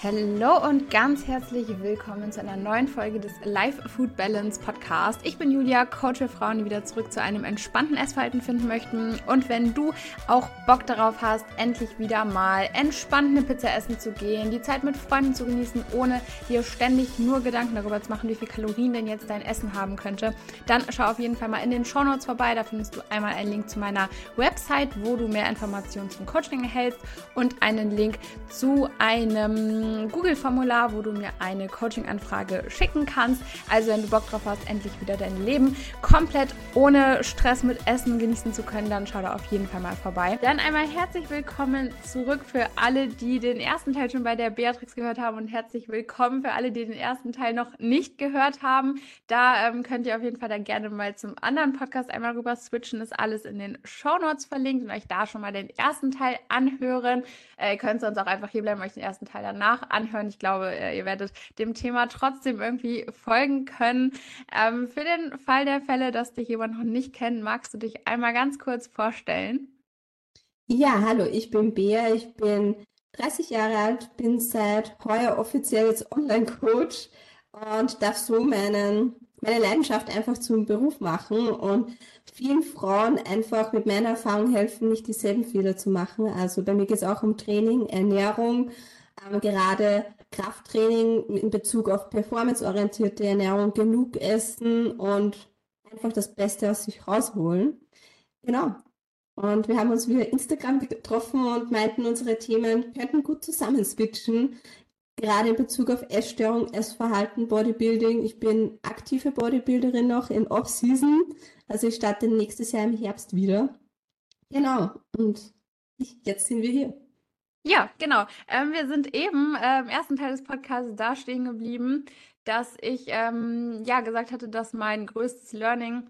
Hallo und ganz herzlich willkommen zu einer neuen Folge des Life Food Balance Podcast. Ich bin Julia, Coach für Frauen, die wieder zurück zu einem entspannten Essverhalten finden möchten. Und wenn du auch Bock darauf hast, endlich wieder mal entspannt eine Pizza essen zu gehen, die Zeit mit Freunden zu genießen, ohne dir ständig nur Gedanken darüber zu machen, wie viel Kalorien denn jetzt dein Essen haben könnte, dann schau auf jeden Fall mal in den Show Notes vorbei. Da findest du einmal einen Link zu meiner Website, wo du mehr Informationen zum Coaching erhältst und einen Link zu einem Google-Formular, wo du mir eine Coaching-Anfrage schicken kannst. Also wenn du Bock drauf hast, endlich wieder dein Leben komplett ohne Stress mit Essen genießen zu können, dann schau da auf jeden Fall mal vorbei. Dann einmal herzlich willkommen zurück für alle, die den ersten Teil schon bei der Beatrix gehört haben und herzlich willkommen für alle, die den ersten Teil noch nicht gehört haben. Da ähm, könnt ihr auf jeden Fall dann gerne mal zum anderen Podcast einmal rüber switchen. Ist alles in den Show Notes verlinkt und euch da schon mal den ersten Teil anhören. Äh, ihr könnt sonst auch einfach hier bleiben, euch den ersten Teil danach danach anhören. Ich glaube, äh, ihr werdet dem Thema trotzdem irgendwie folgen können. Ähm, für den Fall der Fälle, dass dich jemand noch nicht kennt, magst du dich einmal ganz kurz vorstellen? Ja, hallo, ich bin Bea, ich bin 30 Jahre alt, bin seit heuer offiziell jetzt Online-Coach und darf so meinen, meine Leidenschaft einfach zum Beruf machen und vielen Frauen einfach mit meiner Erfahrung helfen, nicht dieselben Fehler zu machen. Also bei mir geht es auch um Training, Ernährung, ähm, gerade Krafttraining in Bezug auf performanceorientierte Ernährung, genug essen und einfach das Beste aus sich rausholen. Genau. Und wir haben uns via Instagram getroffen und meinten, unsere Themen könnten gut zusammen switchen. Gerade in Bezug auf Essstörung, Essverhalten, Bodybuilding. Ich bin aktive Bodybuilderin noch in Off-Season. Also ich starte nächstes Jahr im Herbst wieder. Genau. Und jetzt sind wir hier. Ja, genau. Ähm, wir sind eben äh, im ersten Teil des Podcasts da stehen geblieben, dass ich ähm, ja gesagt hatte, dass mein größtes Learning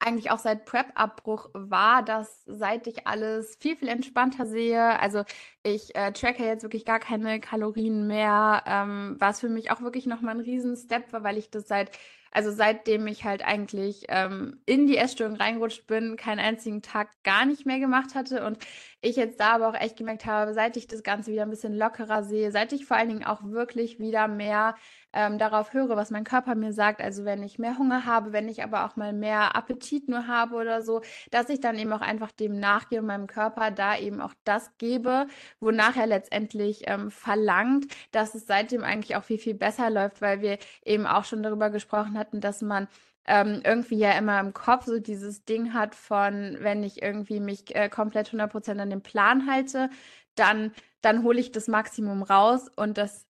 eigentlich auch seit Prep-Abbruch war, dass seit ich alles viel, viel entspannter sehe, also ich äh, tracke jetzt wirklich gar keine Kalorien mehr, ähm, war es für mich auch wirklich nochmal ein Riesen-Step, weil ich das seit also seitdem ich halt eigentlich ähm, in die Essstörung reingerutscht bin, keinen einzigen Tag gar nicht mehr gemacht hatte und ich jetzt da aber auch echt gemerkt habe, seit ich das Ganze wieder ein bisschen lockerer sehe, seit ich vor allen Dingen auch wirklich wieder mehr ähm, darauf höre, was mein Körper mir sagt. Also wenn ich mehr Hunger habe, wenn ich aber auch mal mehr Appetit nur habe oder so, dass ich dann eben auch einfach dem nachgehe und meinem Körper da eben auch das gebe, wonach er letztendlich ähm, verlangt, dass es seitdem eigentlich auch viel, viel besser läuft, weil wir eben auch schon darüber gesprochen hatten, dass man ähm, irgendwie ja immer im Kopf so dieses Ding hat von, wenn ich irgendwie mich äh, komplett 100% an den Plan halte, dann, dann hole ich das Maximum raus und das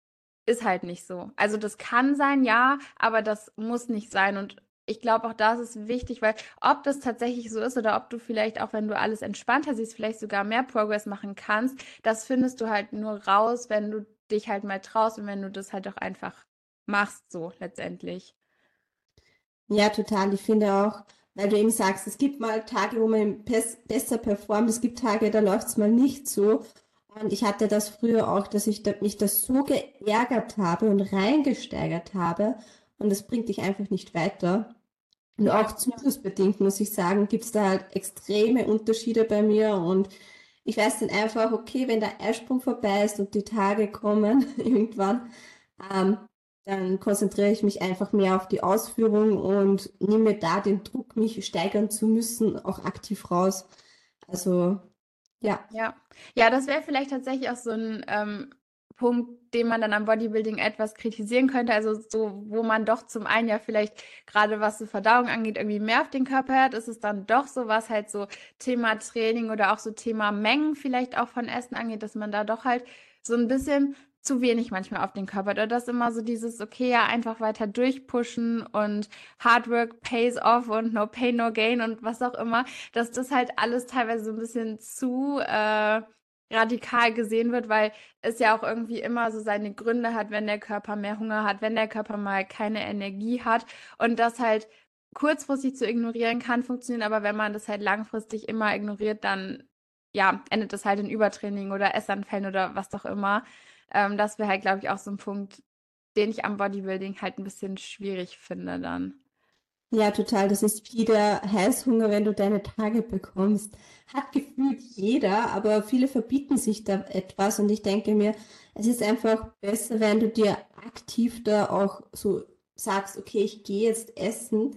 ist halt nicht so. Also das kann sein, ja, aber das muss nicht sein. Und ich glaube, auch das ist wichtig, weil ob das tatsächlich so ist oder ob du vielleicht auch, wenn du alles entspannter siehst, vielleicht sogar mehr Progress machen kannst, das findest du halt nur raus, wenn du dich halt mal traust und wenn du das halt auch einfach machst, so letztendlich. Ja, total. Ich finde auch, weil du eben sagst, es gibt mal Tage, wo man besser performt, es gibt Tage, da läuft es mal nicht so. Und ich hatte das früher auch, dass ich mich das so geärgert habe und reingesteigert habe. Und das bringt dich einfach nicht weiter. Und auch zyklusbedingt, muss ich sagen, gibt es da halt extreme Unterschiede bei mir. Und ich weiß dann einfach, okay, wenn der Eisprung vorbei ist und die Tage kommen irgendwann, ähm, dann konzentriere ich mich einfach mehr auf die Ausführung und nehme da den Druck, mich steigern zu müssen, auch aktiv raus. Also ja. Ja, ja, das wäre vielleicht tatsächlich auch so ein ähm, Punkt, den man dann am Bodybuilding etwas kritisieren könnte. Also so, wo man doch zum einen ja vielleicht gerade was die Verdauung angeht, irgendwie mehr auf den Körper hat, ist es dann doch so, was halt so Thema Training oder auch so Thema Mengen vielleicht auch von Essen angeht, dass man da doch halt so ein bisschen zu wenig manchmal auf den Körper. Oder das immer so dieses, okay, ja, einfach weiter durchpushen und Hard Work pays off und no pain, no gain und was auch immer, dass das halt alles teilweise so ein bisschen zu äh, radikal gesehen wird, weil es ja auch irgendwie immer so seine Gründe hat, wenn der Körper mehr Hunger hat, wenn der Körper mal keine Energie hat und das halt kurzfristig zu ignorieren kann funktionieren, aber wenn man das halt langfristig immer ignoriert, dann ja, endet das halt in Übertraining oder Essanfällen oder was auch immer. Ähm, das wäre halt, glaube ich, auch so ein Punkt, den ich am Bodybuilding halt ein bisschen schwierig finde dann. Ja, total. Das ist wie der Heißhunger, wenn du deine Tage bekommst. Hat gefühlt jeder, aber viele verbieten sich da etwas und ich denke mir, es ist einfach besser, wenn du dir aktiv da auch so sagst, okay, ich gehe jetzt essen.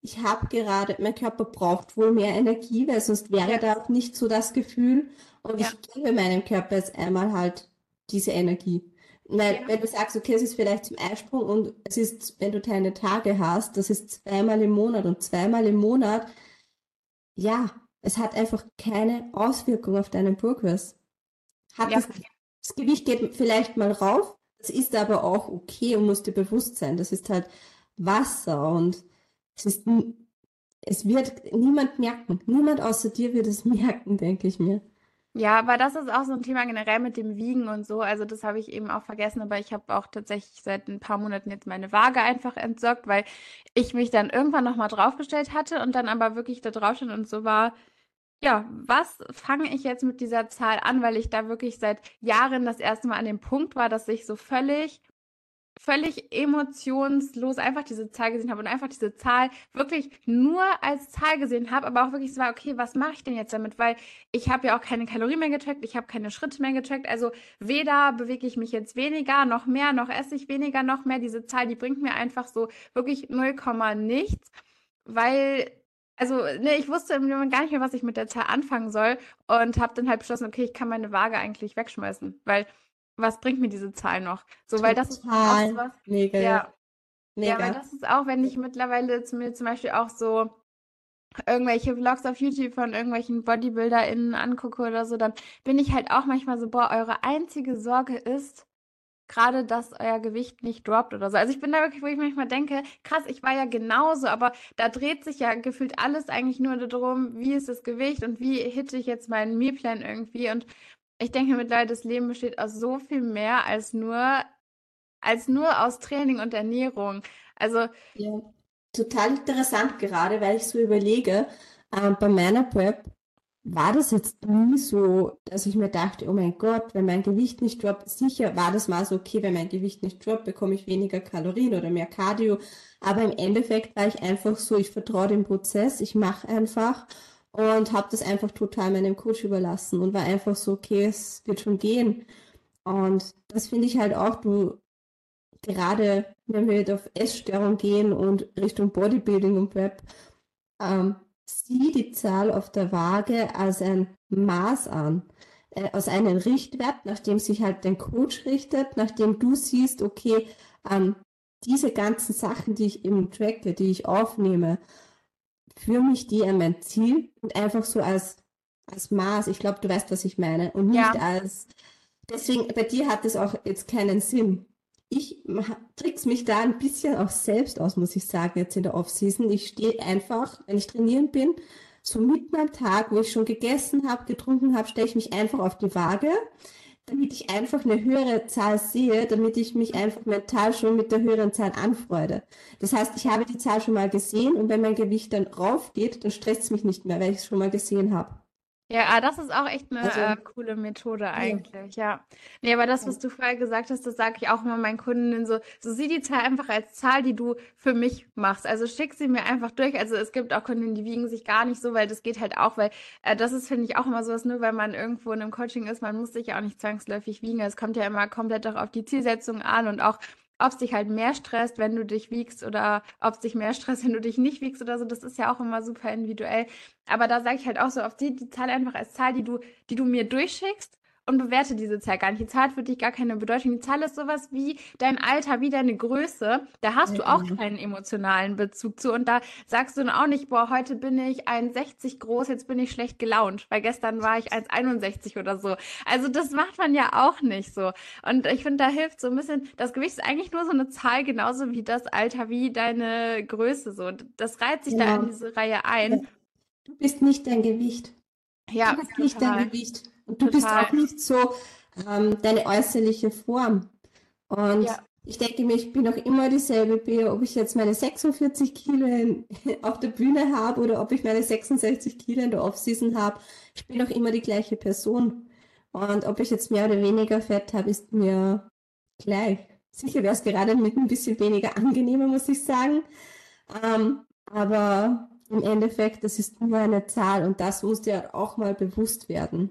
Ich habe gerade, mein Körper braucht wohl mehr Energie, weil sonst wäre Ja, da auch nicht so das Gefühl und ja, ich gebe meinem Körper jetzt einmal halt diese Energie. Weil, ja. wenn du sagst, okay, es ist vielleicht zum Eisprung und es ist, wenn du deine Tage hast, das ist zweimal im Monat und zweimal im Monat, ja, es hat einfach keine Auswirkung auf deinen Progress. Hat Ja, das, das Gewicht geht vielleicht mal rauf, das ist aber auch okay und muss dir bewusst sein. Das ist halt Wasser und es ist, es wird niemand merken. Niemand außer dir wird es merken, denke ich mir. Ja, aber das ist auch so ein Thema generell mit dem Wiegen und so. Also das habe ich eben auch vergessen, aber ich habe auch tatsächlich seit ein paar Monaten jetzt meine Waage einfach entsorgt, weil ich mich dann irgendwann nochmal draufgestellt hatte und dann aber wirklich da drauf stand und so war, ja, was fange ich jetzt mit dieser Zahl an, weil ich da wirklich seit Jahren das erste Mal an dem Punkt war, dass ich so völlig völlig emotionslos einfach diese Zahl gesehen habe und einfach diese Zahl wirklich nur als Zahl gesehen habe, aber auch wirklich so war, okay, was mache ich denn jetzt damit? Weil ich habe ja auch keine Kalorien mehr getrackt, ich habe keine Schritte mehr getrackt, also weder bewege ich mich jetzt weniger, noch mehr, noch esse ich weniger, noch mehr. Diese Zahl, die bringt mir einfach so wirklich 0, nichts, weil also, ne, ich wusste im Moment gar nicht mehr, was ich mit der Zahl anfangen soll und habe dann halt beschlossen, okay, ich kann meine Waage eigentlich wegschmeißen, weil was bringt mir diese Zahl noch? So, weil das ist auch Mega, ja. ja, ja, weil Mega. das ist auch, wenn ich mittlerweile zu mir zum Beispiel auch so irgendwelche Vlogs auf YouTube von irgendwelchen BodybuilderInnen angucke oder so, dann bin ich halt auch manchmal so, boah, eure einzige Sorge ist gerade, dass euer Gewicht nicht droppt oder so. Also ich bin da wirklich, wo ich manchmal denke, krass, ich war ja genauso, aber da dreht sich ja gefühlt alles eigentlich nur darum, wie ist das Gewicht und wie hitte ich jetzt meinen Mealplan irgendwie. Und ich denke mittlerweile, das Leben besteht aus so viel mehr als nur, als nur aus Training und Ernährung. Also, Ja, total interessant gerade, weil ich so überlege, ähm, bei meiner Prep war das jetzt nie so, dass ich mir dachte, oh mein Gott, wenn mein Gewicht nicht droppt, sicher war das mal so, okay, wenn mein Gewicht nicht droppt, bekomme ich weniger Kalorien oder mehr Cardio. Aber im Endeffekt war ich einfach so, ich vertraue dem Prozess, ich mache einfach und habe das einfach total meinem Coach überlassen und war einfach so, okay, es wird schon gehen. Und das finde ich halt auch, du gerade wenn wir jetzt auf Essstörung gehen und Richtung Bodybuilding und Prep, ähm, sieh die Zahl auf der Waage als ein Maß an, äh, als einen Richtwert, nach dem sich halt dein Coach richtet, nachdem du siehst, okay, ähm, diese ganzen Sachen, die ich eben tracke, die ich aufnehme, führen mich die an mein Ziel und einfach so als, als Maß. Ich glaube, du weißt, was ich meine. Und nicht ja, als, deswegen, bei dir hat es auch jetzt keinen Sinn. Ich trick's mich da ein bisschen auch selbst aus, muss ich sagen, jetzt in der Offseason. Ich stehe einfach, wenn ich trainieren bin, so mitten am Tag, wo ich schon gegessen habe, getrunken habe, stelle ich mich einfach auf die Waage, damit ich einfach eine höhere Zahl sehe, damit ich mich einfach mental schon mit der höheren Zahl anfreude. Das heißt, ich habe die Zahl schon mal gesehen und wenn mein Gewicht dann raufgeht, dann stresst es mich nicht mehr, weil ich es schon mal gesehen habe. Ja, ah, das ist auch echt eine Also, äh, coole Methode ja. eigentlich, ja. Nee, aber das, ja. was du vorher gesagt hast, das sage ich auch immer meinen Kundinnen so, so sieh die Zahl einfach als Zahl, die du für mich machst. Also schick sie mir einfach durch. Also es gibt auch Kundinnen, die wiegen sich gar nicht so, weil das geht halt auch, weil äh, das ist, finde ich, auch immer sowas, nur weil man irgendwo in einem Coaching ist, man muss sich ja auch nicht zwangsläufig wiegen. Es kommt ja immer komplett auch auf die Zielsetzung an und auch ob es dich halt mehr stresst, wenn du dich wiegst oder ob es dich mehr stresst, wenn du dich nicht wiegst oder so, das ist ja auch immer super individuell. Aber da sage ich halt auch so, oft sieh die Zahl einfach als Zahl, die du, die du mir durchschickst und bewerte diese Zahl gar nicht. Die Zahl hat für dich gar keine Bedeutung. Die Zahl ist sowas wie dein Alter, wie deine Größe. Da hast Ja, du auch genau. keinen emotionalen Bezug zu. Und da sagst du dann auch nicht, boah, heute bin ich 1,60 groß, jetzt bin ich schlecht gelaunt, weil gestern war ich 1,61 oder so. Also das macht man ja auch nicht so. Und ich finde, da hilft so ein bisschen, das Gewicht ist eigentlich nur so eine Zahl, genauso wie das Alter, wie deine Größe so. Und das reiht sich da in Genau. diese Reihe ein. Du bist nicht dein Gewicht. Du Ja, bist nicht dein Gewicht. Und du bist total. auch nicht so ähm, deine äußerliche Form. Und Ja, ich denke mir, ich bin auch immer dieselbe Bea, ob ich jetzt meine 46 Kilo in, auf der Bühne habe oder ob ich meine 66 Kilo in der Offseason habe. Ich bin auch immer die gleiche Person. Und ob ich jetzt mehr oder weniger Fett habe, ist mir gleich. Sicher wäre es gerade mit ein bisschen weniger angenehmer, muss ich sagen. Ähm, aber im Endeffekt, das ist nur eine Zahl und das muss dir auch mal bewusst werden.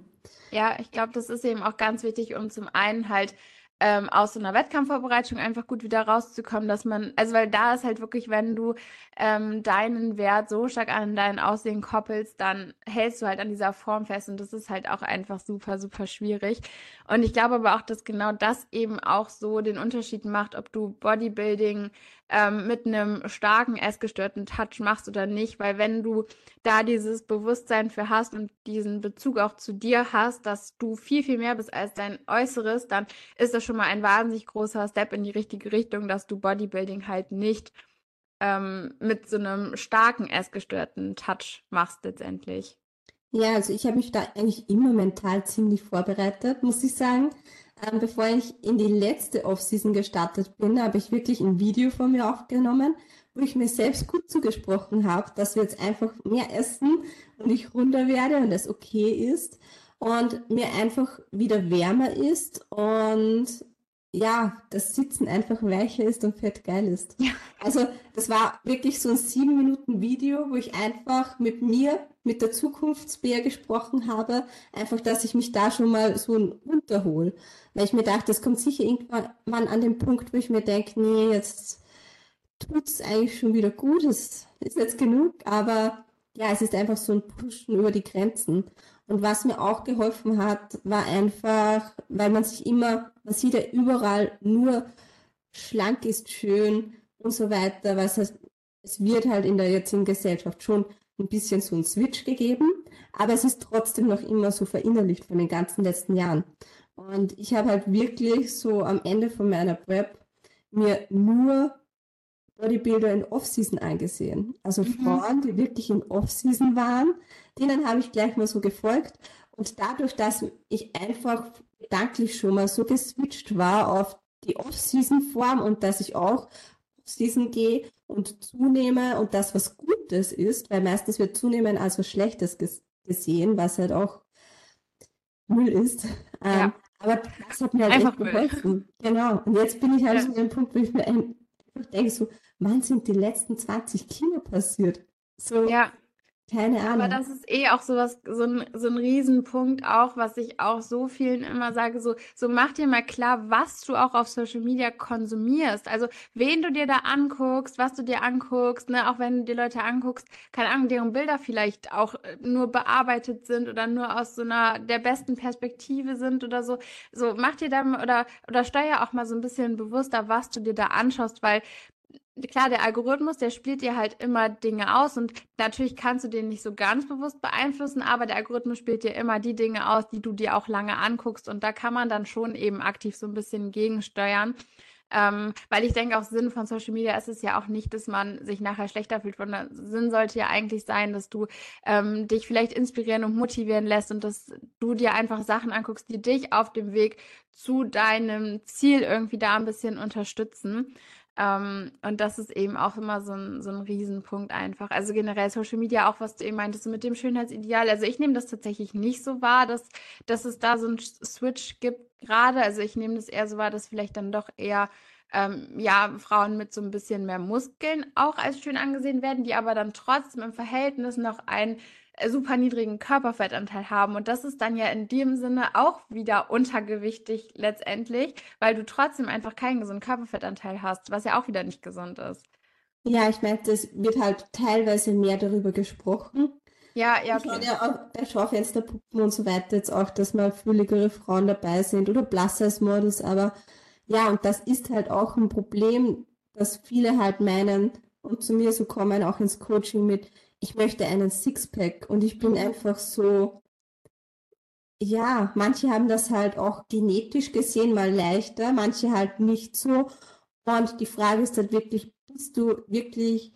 Ja, ich glaube, das ist eben auch ganz wichtig, um zum einen halt ähm, aus so einer Wettkampfvorbereitung einfach gut wieder rauszukommen, dass man, also weil da ist halt wirklich, wenn du ähm, deinen Wert so stark an dein Aussehen koppelst, dann hältst du halt an dieser Form fest und das ist halt auch einfach super, super schwierig. Und ich glaube aber auch, dass genau das eben auch so den Unterschied macht, ob du Bodybuilding ähm, mit einem starken essgestörten Touch machst oder nicht, weil wenn du da dieses Bewusstsein für hast und diesen Bezug auch zu dir hast, dass du viel, viel mehr bist als dein Äußeres, dann ist das schon mal ein wahnsinnig großer Step in die richtige Richtung, dass du Bodybuilding halt nicht ähm, mit so einem starken essgestörten Touch machst letztendlich. Ja, also ich habe mich da eigentlich immer mental ziemlich vorbereitet, muss ich sagen. Ähm, bevor ich in die letzte Offseason gestartet bin, habe ich wirklich ein Video von mir aufgenommen, wo ich mir selbst gut zugesprochen habe, dass wir jetzt einfach mehr essen und ich runter werde und es okay ist und mir einfach wieder wärmer ist und ja, das Sitzen einfach weicher ist und fett geil ist. Ja. Also das war wirklich so ein sieben Minuten Video, wo ich einfach mit mir, mit der Zukunftsbär gesprochen habe, einfach, dass ich mich da schon mal so runterhole. Weil ich mir dachte, das kommt sicher irgendwann an den Punkt, wo ich mir denke, nee, jetzt tut's eigentlich schon wieder gut, es ist jetzt genug, aber ja, es ist einfach so ein Pushen über die Grenzen. Und was mir auch geholfen hat, war einfach, weil man sich immer, man sieht ja überall nur schlank ist schön und so weiter, was heißt, es wird halt in der jetzigen Gesellschaft schon ein bisschen so ein Switch gegeben, aber es ist trotzdem noch immer so verinnerlicht von den ganzen letzten Jahren. Und ich habe halt wirklich so am Ende von meiner Prep mir nur Bodybuilder in Off-Season eingesehen. Also mhm. Frauen, die wirklich in Off-Season waren, denen habe ich gleich mal so gefolgt. Und dadurch, dass ich einfach gedanklich schon mal so geswitcht war auf die Off-Season-Form und dass ich auch Off-Season gehe und zunehme und das was Gutes ist, weil meistens wird zunehmen als was Schlechtes gesehen, was halt auch Müll ist. Ja. Ähm, aber das hat mir halt einfach echt geholfen. Genau. Und jetzt bin ich halt ja. so an dem Punkt, wo ich mir einfach denke, so, wann sind die letzten 20 Kilo passiert? So, ja. Keine Ahnung. Aber das ist eh auch sowas, so ein, so ein Riesenpunkt auch, was ich auch so vielen immer sage, so, so mach dir mal klar, was du auch auf Social Media konsumierst. Also, wen du dir da anguckst, was du dir anguckst, ne, auch wenn du dir Leute anguckst, keine Ahnung, deren Bilder vielleicht auch äh, nur bearbeitet sind oder nur aus so einer der besten Perspektive sind oder so. So, mach dir da oder, oder steuer auch mal so ein bisschen bewusster, was du dir da anschaust, weil klar, der Algorithmus, der spielt dir halt immer Dinge aus und natürlich kannst du den nicht so ganz bewusst beeinflussen, aber der Algorithmus spielt dir immer die Dinge aus, die du dir auch lange anguckst und da kann man dann schon eben aktiv so ein bisschen gegensteuern. Ähm, weil ich denke, auch Sinn von Social Media ist es ja auch nicht, dass man sich nachher schlechter fühlt. Sondern Sinn sollte ja eigentlich sein, dass du ähm, dich vielleicht inspirieren und motivieren lässt und dass du dir einfach Sachen anguckst, die dich auf dem Weg zu deinem Ziel irgendwie da ein bisschen unterstützen. Ähm, und das ist eben auch immer so ein, so ein Riesenpunkt einfach. Also generell Social Media, auch was du eben meintest, mit dem Schönheitsideal. Also ich nehme das tatsächlich nicht so wahr, dass, dass es da so einen Switch gibt gerade. Also ich nehme das eher so wahr, dass vielleicht dann doch eher ähm, ja, Frauen mit so ein bisschen mehr Muskeln auch als schön angesehen werden, die aber dann trotzdem im Verhältnis noch ein super niedrigen Körperfettanteil haben. Und das ist dann ja in dem Sinne auch wieder untergewichtig letztendlich, weil du trotzdem einfach keinen gesunden Körperfettanteil hast, was ja auch wieder nicht gesund ist. Ja, ich meine, das wird halt teilweise mehr darüber gesprochen. Ja, ja, klar. Ich ja auch bei Schaufensterpuppen und so weiter jetzt auch, dass mal fülligere Frauen dabei sind oder Plus-Size-Models, aber ja, und das ist halt auch ein Problem, dass viele halt meinen und zu mir so kommen, auch ins Coaching mit, ich möchte einen Sixpack und ich bin mhm. einfach so, ja, manche haben das halt auch genetisch gesehen mal leichter, manche halt nicht so. Und die Frage ist halt wirklich, bist du wirklich,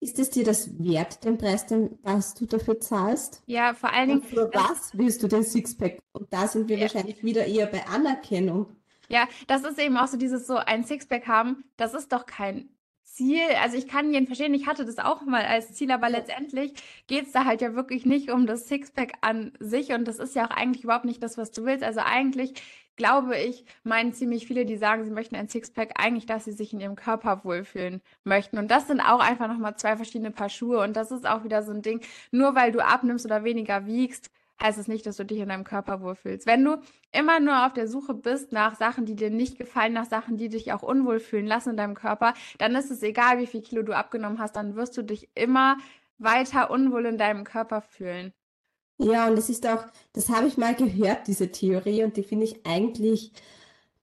ist es dir das wert, den Preis, den, was du dafür zahlst? Ja, vor allen Dingen. Und für was willst du den Sixpack? Und da sind wir ja. wahrscheinlich wieder eher bei Anerkennung. Ja, das ist eben auch so dieses so ein Sixpack haben, das ist doch kein Ziel, also ich kann jeden verstehen, ich hatte das auch mal als Ziel, aber letztendlich geht es da halt ja wirklich nicht um das Sixpack an sich und das ist ja auch eigentlich überhaupt nicht das, was du willst. Also eigentlich glaube ich, meinen ziemlich viele, die sagen, sie möchten ein Sixpack, eigentlich, dass sie sich in ihrem Körper wohlfühlen möchten. Und das sind auch einfach nochmal zwei verschiedene Paar Schuhe. Und das ist auch wieder so ein Ding, nur weil du abnimmst oder weniger wiegst, heißt es nicht, dass du dich in deinem Körper wohlfühlst. Wenn du immer nur auf der Suche bist nach Sachen, die dir nicht gefallen, nach Sachen, die dich auch unwohl fühlen lassen in deinem Körper, dann ist es egal, wie viel Kilo du abgenommen hast, dann wirst du dich immer weiter unwohl in deinem Körper fühlen. Ja, und es ist auch, das habe ich mal gehört, diese Theorie, und die finde ich eigentlich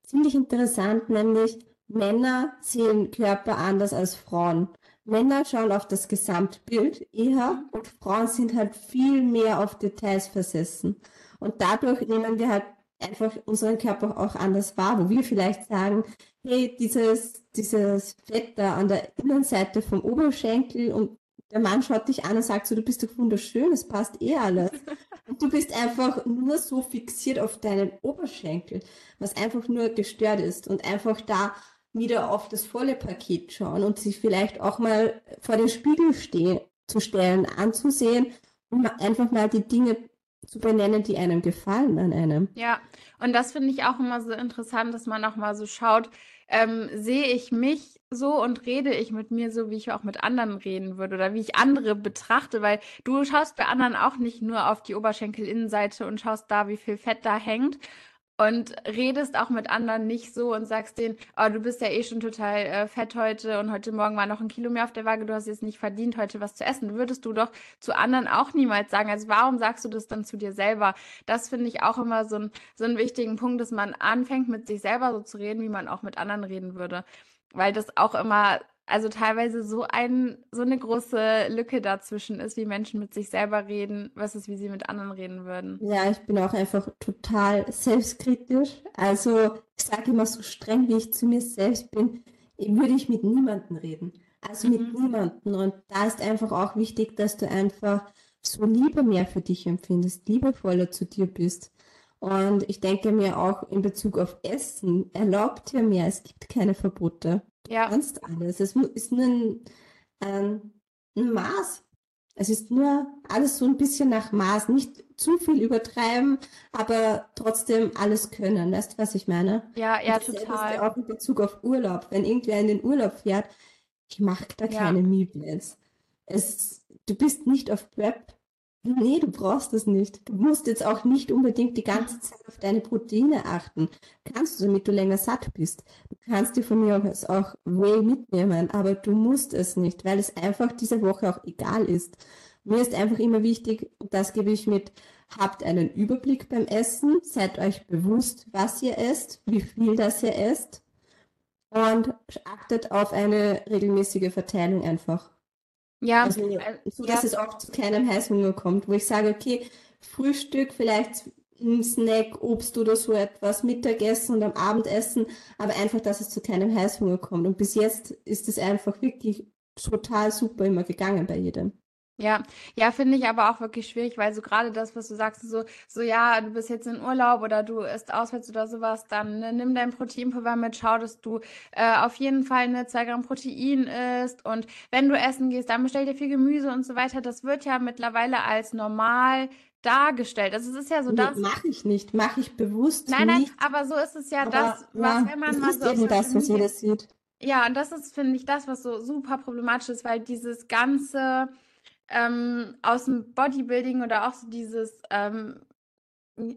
ziemlich interessant, nämlich Männer sehen Körper anders als Frauen. Männer schauen auf das Gesamtbild eher und Frauen sind halt viel mehr auf Details versessen. Und dadurch nehmen wir halt einfach unseren Körper auch anders wahr, wo wir vielleicht sagen, hey, dieses, dieses Fett da an der Innenseite vom Oberschenkel und der Mann schaut dich an und sagt so, du bist doch wunderschön, es passt eh alles. Und du bist einfach nur so fixiert auf deinen Oberschenkel, was einfach nur gestört ist und einfach da wieder auf das volle Paket schauen und sich vielleicht auch mal vor den Spiegel stehen, zu stellen, anzusehen und einfach mal die Dinge zu benennen, die einem gefallen an einem. Ja, und das finde ich auch immer so interessant, dass man auch mal so schaut, ähm, sehe ich mich so und rede ich mit mir so, wie ich auch mit anderen reden würde oder wie ich andere betrachte, weil du schaust bei anderen auch nicht nur auf die Oberschenkelinnenseite und schaust da, wie viel Fett da hängt und redest auch mit anderen nicht so und sagst denen, oh, du bist ja eh schon total äh, fett heute und heute Morgen war noch ein Kilo mehr auf der Waage, du hast jetzt nicht verdient, heute was zu essen. Würdest du doch zu anderen auch niemals sagen. Also warum sagst du das dann zu dir selber? Das finde ich auch immer so, ein, so einen wichtigen Punkt, dass man anfängt, mit sich selber so zu reden, wie man auch mit anderen reden würde. Weil das auch immer also teilweise so ein, so eine große Lücke dazwischen ist, wie Menschen mit sich selber reden, versus wie sie mit anderen reden würden. Ja, ich bin auch einfach total selbstkritisch. Also ich sage immer so streng, wie ich zu mir selbst bin, würde ich mit niemandem reden. Also mhm. mit niemandem. Und da ist einfach auch wichtig, dass du einfach so Liebe mehr für dich empfindest, liebevoller zu dir bist. Und ich denke mir auch in Bezug auf Essen, erlaubt dir mehr, es gibt keine Verbote. Ja. Sonst alles. Es ist nur ein, ein, ein Maß. Es ist nur alles so ein bisschen nach Maß. Nicht zu viel übertreiben, aber trotzdem alles können. Weißt du, was ich meine? Ja, ja, Und total. Auch in Bezug auf Urlaub. Wenn irgendwer in den Urlaub fährt, ich mache da keine ja. Meetplans. Es, du bist nicht auf Prep Nee, du brauchst das nicht. Du musst jetzt auch nicht unbedingt die ganze Zeit auf deine Proteine achten. Kannst du, damit du länger satt bist. Du kannst dir von mir aus auch Whey mitnehmen, aber du musst es nicht, weil es einfach diese Woche auch egal ist. Mir ist einfach immer wichtig, und das gebe ich mit, habt einen Überblick beim Essen, seid euch bewusst, was ihr esst, wie viel das ihr esst und achtet auf eine regelmäßige Verteilung einfach. Ja, also, äh, so dass ja. es auch zu keinem Heißhunger kommt, wo ich sage, okay, Frühstück, vielleicht ein Snack, Obst oder so etwas, Mittagessen und am Abendessen, aber einfach, dass es zu keinem Heißhunger kommt. Und bis jetzt ist es einfach wirklich total super immer gegangen bei jedem. Ja, ja, finde ich aber auch wirklich schwierig, weil so gerade das, was du sagst, so, so ja, du bist jetzt in Urlaub oder du isst auswärts oder sowas, dann ne, nimm dein Proteinpulver mit, schau, dass du äh, auf jeden Fall eine 2 Gramm Protein isst und wenn du essen gehst, dann bestell dir viel Gemüse und so weiter. Das wird ja mittlerweile als normal dargestellt. Also es ist ja so, dass mache ich nicht, mache ich bewusst Nein, nein, nicht. aber so ist es ja aber, das, was ja, wenn man mal so eben das, was jeder sieht. Ja, und das ist finde ich das, was so super problematisch ist, weil dieses ganze ähm, aus dem Bodybuilding oder auch so dieses, ähm,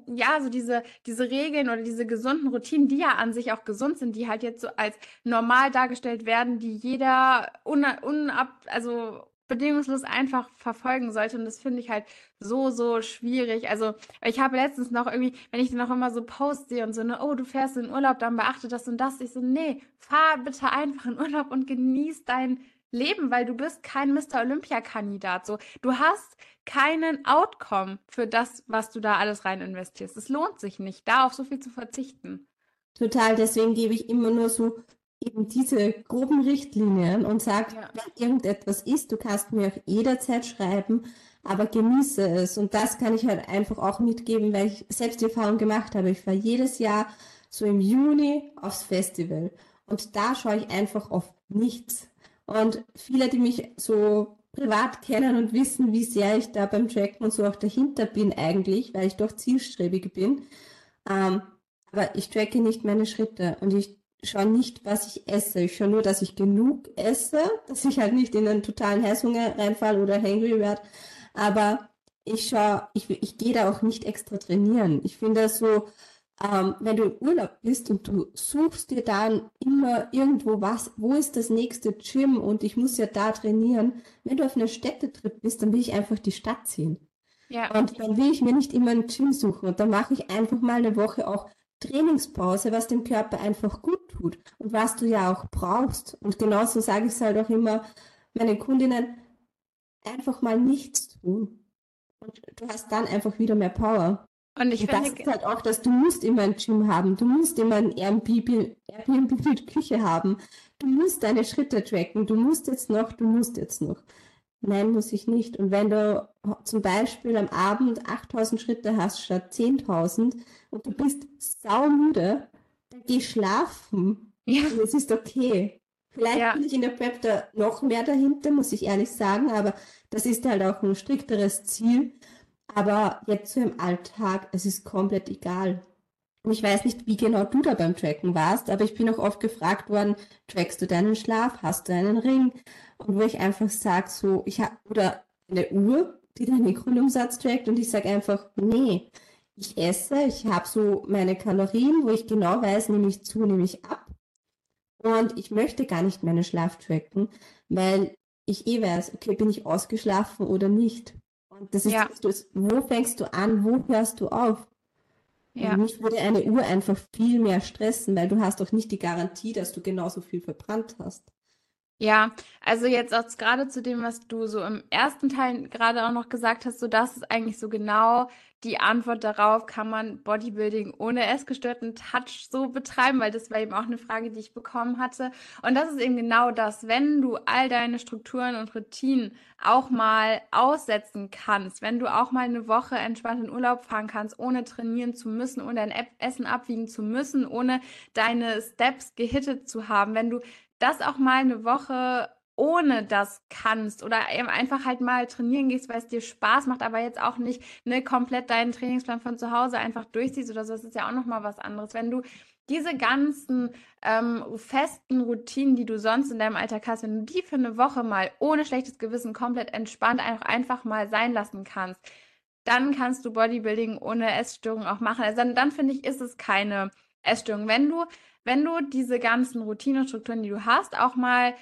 ja, so diese, diese Regeln oder diese gesunden Routinen, die ja an sich auch gesund sind, die halt jetzt so als normal dargestellt werden, die jeder unab, also bedingungslos einfach verfolgen sollte. Und das finde ich halt so, so schwierig. Also, ich habe letztens noch irgendwie, wenn ich dann noch immer so Posts sehe und so, ne, oh, du fährst in Urlaub, dann beachte das und das. Ich so, nee, fahr bitte einfach in Urlaub und genieß dein leben, weil du bist kein Mr. Olympia-Kandidat. So, du hast keinen Outcome für das, was du da alles rein investierst. Es lohnt sich nicht, da auf so viel zu verzichten. Total, deswegen gebe ich immer nur so eben diese groben Richtlinien und sage, ja. wenn irgendetwas ist, du kannst mir auch jederzeit schreiben, aber genieße es. Und das kann ich halt einfach auch mitgeben, weil ich selbst die Erfahrung gemacht habe. Ich fahre jedes Jahr so im Juni aufs Festival und da schaue ich einfach auf nichts. Und viele, die mich so privat kennen und wissen, wie sehr ich da beim Tracken und so auch dahinter bin eigentlich, weil ich doch zielstrebig bin. Ähm, aber ich tracke nicht meine Schritte und ich schaue nicht, was ich esse. Ich schaue nur, dass ich genug esse, dass ich halt nicht in einen totalen Heißhunger reinfall oder hangry werde. Aber ich schaue, ich, ich gehe da auch nicht extra trainieren. Ich finde so, ähm, wenn du im Urlaub bist und du suchst dir dann immer irgendwo was, wo ist das nächste Gym und ich muss ja da trainieren. Wenn du auf einer Städtetrip bist, dann will ich einfach die Stadt sehen. Ja. Und dann will ich mir nicht immer ein Gym suchen und dann mache ich einfach mal eine Woche auch Trainingspause, was dem Körper einfach gut tut und was du ja auch brauchst. Und genauso sage ich es halt auch immer meinen Kundinnen, einfach mal nichts tun. Und du hast dann einfach wieder mehr Power. Und ich und finde, das ist halt auch, dass du musst immer ein Gym haben, du musst immer ein Airbnb, Airbnb mit Küche haben, du musst deine Schritte tracken, du musst jetzt noch, du musst jetzt noch. Nein, muss ich nicht. Und wenn du zum Beispiel am Abend 8000 Schritte hast statt 10.000 und du bist saumüde, dann geh schlafen. Ja. Und es ist okay. Vielleicht ja. bin ich in der Prep da noch mehr dahinter, muss ich ehrlich sagen, aber das ist halt auch ein strikteres Ziel. Aber jetzt so im Alltag, es ist komplett egal. Und ich weiß nicht, wie genau du da beim Tracken warst, aber ich bin auch oft gefragt worden, trackst du deinen Schlaf, hast du einen Ring? Und wo ich einfach sage, so, ich habe, oder eine Uhr, die deinen Mikroumsatz trackt und ich sage einfach, nee, ich esse, ich habe so meine Kalorien, wo ich genau weiß, nehme ich zu, nehme ich ab. Und ich möchte gar nicht meinen Schlaf tracken, weil ich eh weiß, okay, bin ich ausgeschlafen oder nicht. Und das ist, ja. das, wo fängst du an, wo hörst du auf? Ja. Und mich würde eine Uhr einfach viel mehr stressen, weil du hast doch nicht die Garantie, dass du genauso viel verbrannt hast. Ja, also jetzt auch gerade zu dem, was du so im ersten Teil gerade auch noch gesagt hast, so das ist eigentlich so genau die Antwort darauf, kann man Bodybuilding ohne essgestörten Touch so betreiben, weil das war eben auch eine Frage, die ich bekommen hatte. Und das ist eben genau das, wenn du all deine Strukturen und Routinen auch mal aussetzen kannst, wenn du auch mal eine Woche entspannt in Urlaub fahren kannst, ohne trainieren zu müssen, ohne dein Essen abwiegen zu müssen, ohne deine Steps gehittet zu haben, wenn du das auch mal eine Woche ohne das kannst oder eben einfach halt mal trainieren gehst, weil es dir Spaß macht, aber jetzt auch nicht ne, komplett deinen Trainingsplan von zu Hause einfach durchziehst oder so, das ist ja auch nochmal was anderes. Wenn du diese ganzen ähm, festen Routinen, die du sonst in deinem Alltag hast, wenn du die für eine Woche mal ohne schlechtes Gewissen komplett entspannt einfach, einfach mal sein lassen kannst, dann kannst du Bodybuilding ohne Essstörung auch machen. Also dann, dann finde ich, ist es keine Essstörung. Wenn du wenn du diese ganzen Routinestrukturen, die du hast, auch mal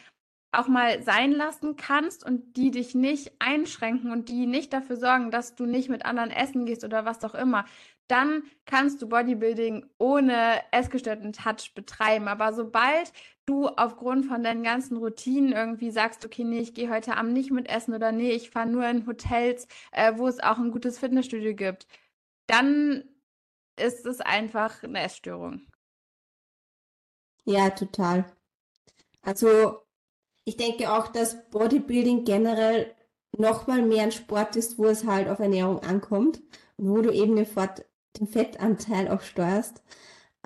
auch mal sein lassen kannst und die dich nicht einschränken und die nicht dafür sorgen, dass du nicht mit anderen essen gehst oder was auch immer, dann kannst du Bodybuilding ohne essgestörten Touch betreiben. Aber sobald du aufgrund von deinen ganzen Routinen irgendwie sagst, okay, nee, ich gehe heute Abend nicht mit essen oder nee, ich fahre nur in Hotels, äh, wo es auch ein gutes Fitnessstudio gibt, dann ist es einfach eine Essstörung. Ja, total. Also ich denke auch, dass Bodybuilding generell nochmal mehr ein Sport ist, wo es halt auf Ernährung ankommt und wo du eben den, Fettanteil auch steuerst.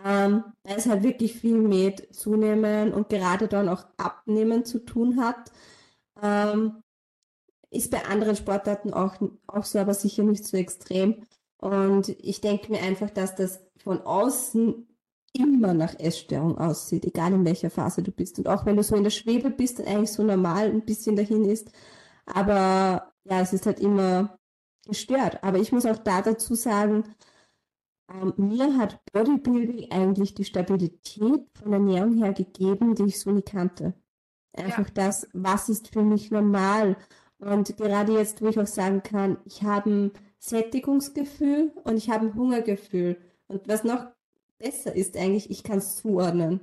Ähm, weil es halt wirklich viel mit Zunehmen und gerade dann auch Abnehmen zu tun hat. Ähm, ist bei anderen Sportarten auch, auch so, aber sicher nicht so extrem. Und ich denke mir einfach, dass das von außen immer nach Essstörung aussieht, egal in welcher Phase du bist. Und auch wenn du so in der Schwebe bist und eigentlich so normal ein bisschen dahin ist. Aber ja, es ist halt immer gestört. Aber ich muss auch da dazu sagen, ähm, mir hat Bodybuilding eigentlich die Stabilität von Ernährung her gegeben, die ich so nie kannte. Einfach ja. das, was ist für mich normal. Und gerade jetzt, wo ich auch sagen kann, ich habe ein Sättigungsgefühl und ich habe ein Hungergefühl. Und was noch besser ist eigentlich, ich kann es zuordnen.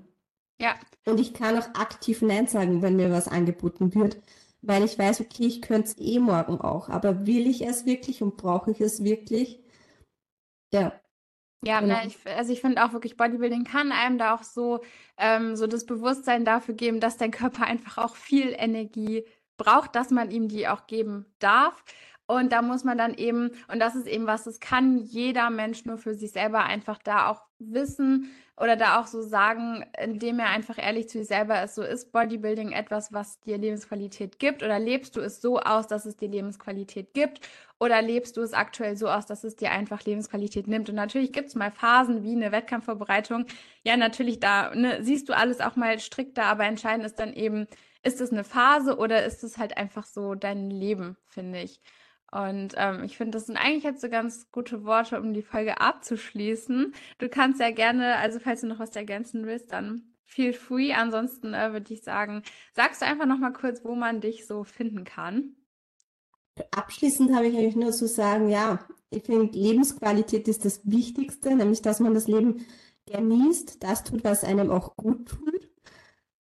Ja. Und ich kann auch aktiv Nein sagen, wenn mir was angeboten wird, weil ich weiß, okay, ich könnte es eh morgen auch, aber will ich es wirklich und brauche ich es wirklich? Ja. Ja, genau. na, ich, also ich finde auch wirklich, Bodybuilding kann einem da auch so, ähm, so das Bewusstsein dafür geben, dass dein Körper einfach auch viel Energie braucht, dass man ihm die auch geben darf. Und da muss man dann eben, und das ist eben was, das kann jeder Mensch nur für sich selber einfach da auch wissen oder da auch so sagen, indem er einfach ehrlich zu sich selber ist, so ist Bodybuilding etwas, was dir Lebensqualität gibt? Oder lebst du es so aus, dass es dir Lebensqualität gibt? Oder lebst du es aktuell so aus, dass es dir einfach Lebensqualität nimmt? Und natürlich gibt es mal Phasen wie eine Wettkampfvorbereitung, ja natürlich da ne, siehst du alles auch mal strikter, aber entscheidend ist dann eben, ist es eine Phase oder ist es halt einfach so dein Leben, finde ich. Und ähm, ich finde, das sind eigentlich jetzt so ganz gute Worte, um die Folge abzuschließen. Du kannst ja gerne, also falls du noch was ergänzen willst, dann feel free. Ansonsten äh, würde ich sagen, sagst du einfach noch mal kurz, wo man dich so finden kann. Abschließend habe ich eigentlich nur zu sagen, ja, ich finde, Lebensqualität ist das Wichtigste, nämlich dass man das Leben genießt, das tut, was einem auch gut tut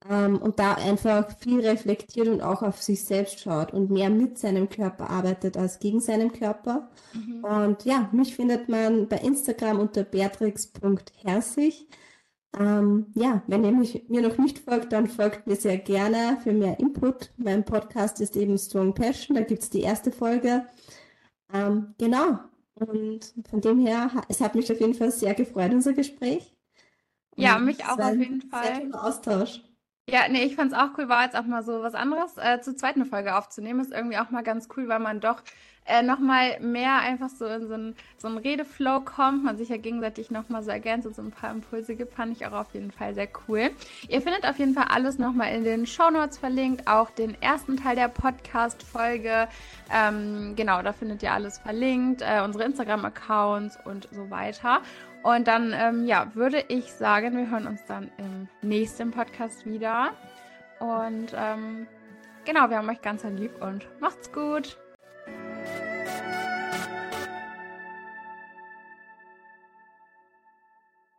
ähm, und da einfach viel reflektiert und auch auf sich selbst schaut und mehr mit seinem Körper arbeitet als gegen seinen Körper. Mhm. Und ja, mich findet man bei Instagram unter beatrix.herzig. Ähm, ja, wenn ihr mich, mir noch nicht folgt, dann folgt mir sehr gerne für mehr Input. Mein Podcast ist eben Strong Passion, da gibt es die erste Folge. Ähm, genau. Und von dem her, es hat mich auf jeden Fall sehr gefreut, unser Gespräch. Ja, und mich auch auf jeden Fall. Sehr Austausch. Ja, nee, ich fand's auch cool, war jetzt auch mal so was anderes äh, zur zweiten Folge aufzunehmen. Ist irgendwie auch mal ganz cool, weil man doch äh, nochmal mehr einfach so in so einen so Redeflow kommt, man sich ja gegenseitig nochmal so ergänzt und so ein paar Impulse gibt, fand ich auch auf jeden Fall sehr cool. Ihr findet auf jeden Fall alles nochmal in den Show Notes verlinkt, auch den ersten Teil der Podcast-Folge. Ähm, genau, da findet ihr alles verlinkt, äh, unsere Instagram-Accounts und so weiter. Und dann, ähm, ja, würde ich sagen, wir hören uns dann im nächsten Podcast wieder. Und ähm, genau, wir haben euch ganz lieb und macht's gut.